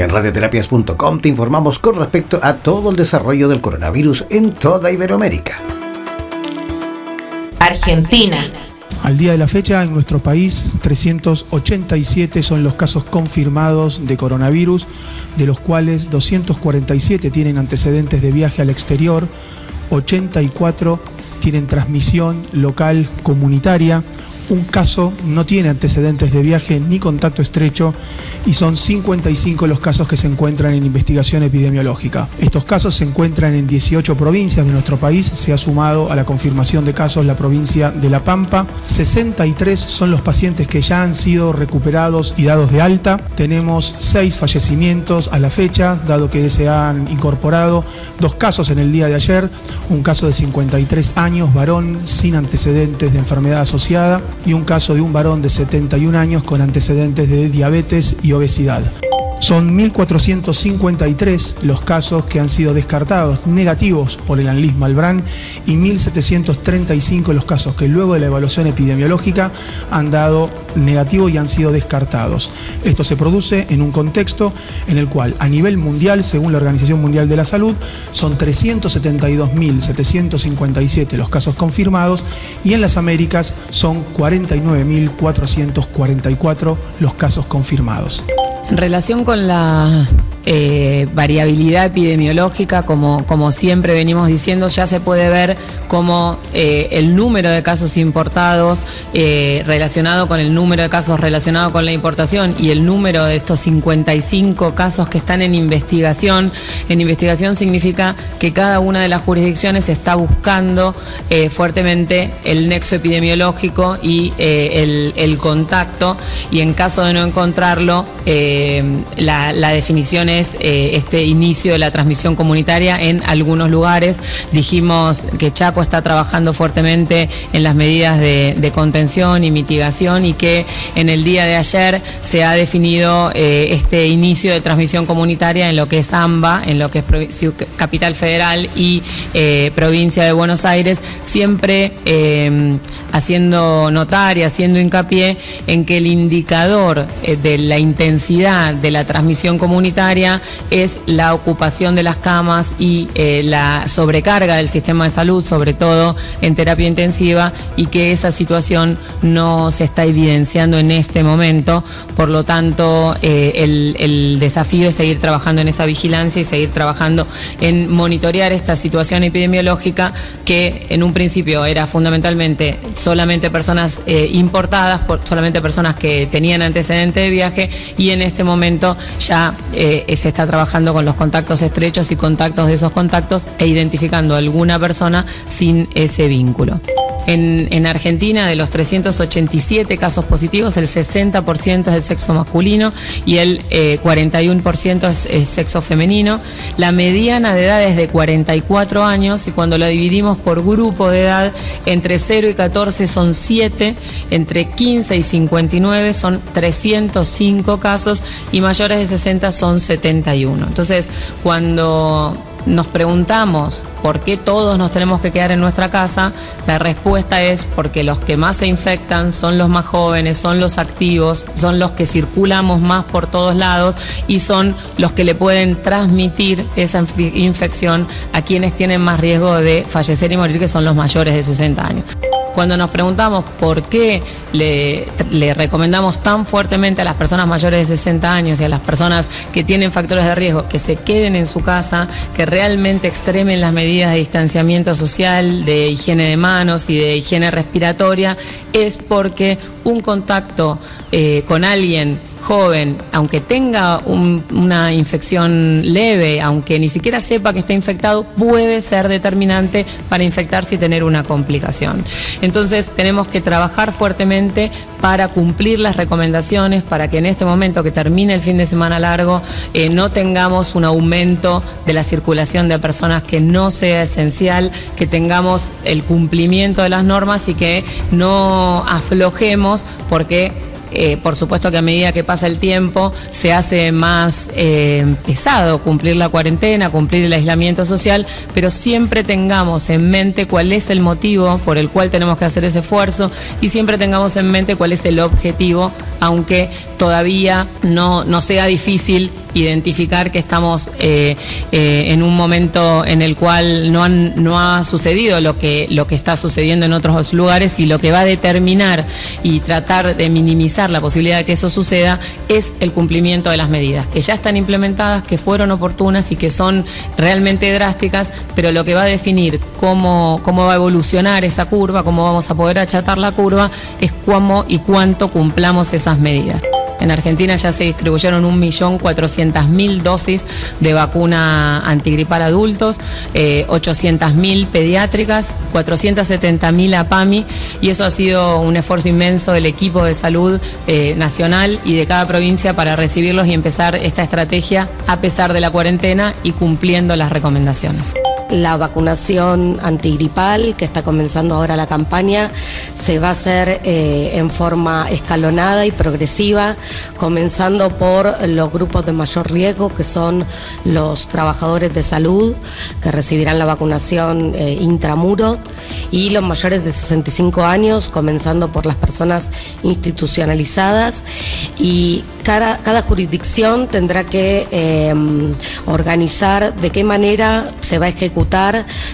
En radioterapias.com te informamos con respecto a todo el desarrollo del coronavirus en toda Iberoamérica. Argentina. Al día de la fecha, en nuestro país, 387 son los casos confirmados de coronavirus, de los cuales 247 tienen antecedentes de viaje al exterior, 84 tienen transmisión local comunitaria, un caso no tiene antecedentes de viaje ni contacto estrecho y son 55 los casos que se encuentran en investigación epidemiológica. Estos casos se encuentran en 18 provincias de nuestro país, se ha sumado a la confirmación de casos la provincia de La Pampa, 63 son los pacientes que ya han sido recuperados y dados de alta, tenemos 6 fallecimientos a la fecha, dado que se han incorporado dos casos en el día de ayer, un caso de 53 años, varón sin antecedentes de enfermedad asociada, y un caso de un varón de 71 años con antecedentes de diabetes y obesidad. Son 1.453 los casos que han sido descartados negativos por el ANLIS Malbrán y 1.735 los casos que luego de la evaluación epidemiológica han dado negativo y han sido descartados. Esto se produce en un contexto en el cual a nivel mundial, según la Organización Mundial de la Salud, son 372.757 los casos confirmados y en las Américas son 49.444 los casos confirmados. Relación con la eh, variabilidad epidemiológica, como, como siempre venimos diciendo, ya se puede ver cómo eh, el número de casos importados eh, relacionado con el número de casos relacionado con la importación y el número de estos 55 casos que están en investigación. En investigación significa que cada una de las jurisdicciones está buscando fuertemente el nexo epidemiológico y el, contacto y en caso de no encontrarlo, la definición eh, este inicio de la transmisión comunitaria en algunos lugares. Dijimos que Chaco está trabajando fuertemente en las medidas de, contención y mitigación y que en el día de ayer se ha definido eh, este inicio de transmisión comunitaria en lo que es AMBA, en lo que es Capital Federal y eh, Provincia de Buenos Aires, siempre haciendo notar y haciendo hincapié en que el indicador de la intensidad de la transmisión comunitaria es la ocupación de las camas y eh, la sobrecarga del sistema de salud, sobre todo en terapia intensiva, y que esa situación no se está evidenciando en este momento. Por lo tanto, eh, el, desafío es seguir trabajando en esa vigilancia y seguir trabajando en monitorear esta situación epidemiológica que en un principio era fundamentalmente solamente personas eh, importadas, por, solamente personas que tenían antecedentes de viaje y en este momento ya se está trabajando con los contactos estrechos y contactos de esos contactos e identificando alguna persona sin ese vínculo. En, Argentina, de los 387 casos positivos, el 60% es del sexo masculino y el 41% eh, es, sexo femenino. La mediana de edad es de 44 años y cuando la dividimos por grupo de edad, entre 0 y 14 son 7, entre 15 y 59 son 305 casos y mayores de 60 son 71. Entonces, cuando nos preguntamos por qué todos nos tenemos que quedar en nuestra casa, la respuesta es porque los que más se infectan son los más jóvenes, son los activos, son los que circulamos más por todos lados y son los que le pueden transmitir esa infección a quienes tienen más riesgo de fallecer y morir, que son los mayores de 60 años. Cuando nos preguntamos por qué le, recomendamos tan fuertemente a las personas mayores de 60 años y a las personas que tienen factores de riesgo que se queden en su casa, que realmente extremen las medidas de distanciamiento social, de higiene de manos y de higiene respiratoria, es porque un contacto eh, con alguien joven, aunque tenga una infección leve, aunque ni siquiera sepa que está infectado, puede ser determinante para infectarse y tener una complicación. Entonces tenemos que trabajar fuertemente para cumplir las recomendaciones, para que en este momento que termine el fin de semana largo eh, no tengamos un aumento de la circulación de personas que no sea esencial, que tengamos el cumplimiento de las normas y que no aflojemos porque eh, por supuesto que a medida que pasa el tiempo se hace más eh, pesado cumplir la cuarentena, cumplir el aislamiento social, pero siempre tengamos en mente cuál es el motivo por el cual tenemos que hacer ese esfuerzo y siempre tengamos en mente cuál es el objetivo, aunque todavía no, no sea difícil identificar que estamos eh, en un momento en el cual no, no ha sucedido lo que, lo que está sucediendo en otros lugares y lo que va a determinar y tratar de minimizar la posibilidad de que eso suceda es el cumplimiento de las medidas, que ya están implementadas, que fueron oportunas y que son realmente drásticas, pero lo que va a definir cómo, cómo va a evolucionar esa curva, cómo vamos a poder achatar la curva, es cómo y cuánto cumplamos esas medidas. En Argentina ya se distribuyeron 1.400.000 dosis de vacuna antigripal adultos, 800.000 eh, pediátricas, 470.000 APAMI y eso ha sido un esfuerzo inmenso del equipo de salud eh, nacional y de cada provincia para recibirlos y empezar esta estrategia a pesar de la cuarentena y cumpliendo las recomendaciones la vacunación antigripal, que está comenzando ahora la campaña, se va a hacer eh, en forma escalonada y progresiva, comenzando por los grupos de mayor riesgo, que son los trabajadores de salud, que recibirán la vacunación eh, intramuro, y los mayores de 65 años, comenzando por las personas institucionalizadas. Y cada, jurisdicción tendrá que eh, organizar de qué manera se va a ejecutar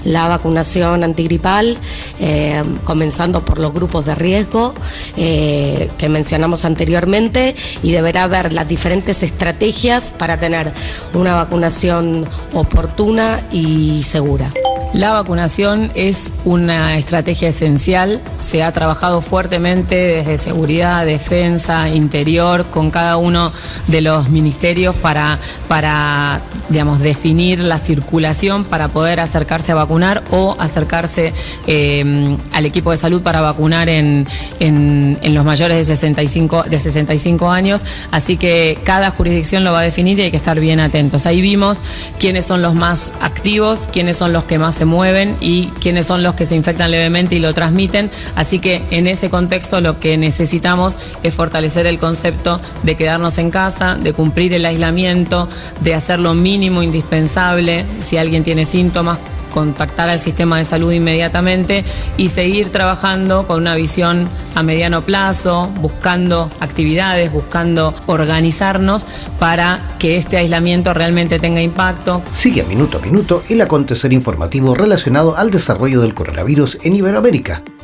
la vacunación antigripal, eh, comenzando por los grupos de riesgo eh, que mencionamos anteriormente y deberá haber las diferentes estrategias para tener una vacunación oportuna y segura. La vacunación es una estrategia esencial. Se ha trabajado fuertemente desde seguridad, defensa, interior, con cada uno de los ministerios para, para digamos, definir la circulación para poder acercarse a vacunar o acercarse em, al equipo de salud para vacunar en, en, los mayores de 65, de 65 años. Así que cada jurisdicción lo va a definir y hay que estar bien atentos. Ahí vimos quiénes son los más activos, quiénes son los que más se mueven y quiénes son los que se infectan levemente y lo transmiten. Así que en ese contexto lo que necesitamos es fortalecer el concepto de quedarnos en casa, de cumplir el aislamiento, de hacer lo mínimo indispensable si alguien tiene síntomas contactar al sistema de salud inmediatamente y seguir trabajando con una visión a mediano plazo, buscando actividades, buscando organizarnos para que este aislamiento realmente tenga impacto. Sigue minuto a minuto el acontecer informativo relacionado al desarrollo del coronavirus en Iberoamérica.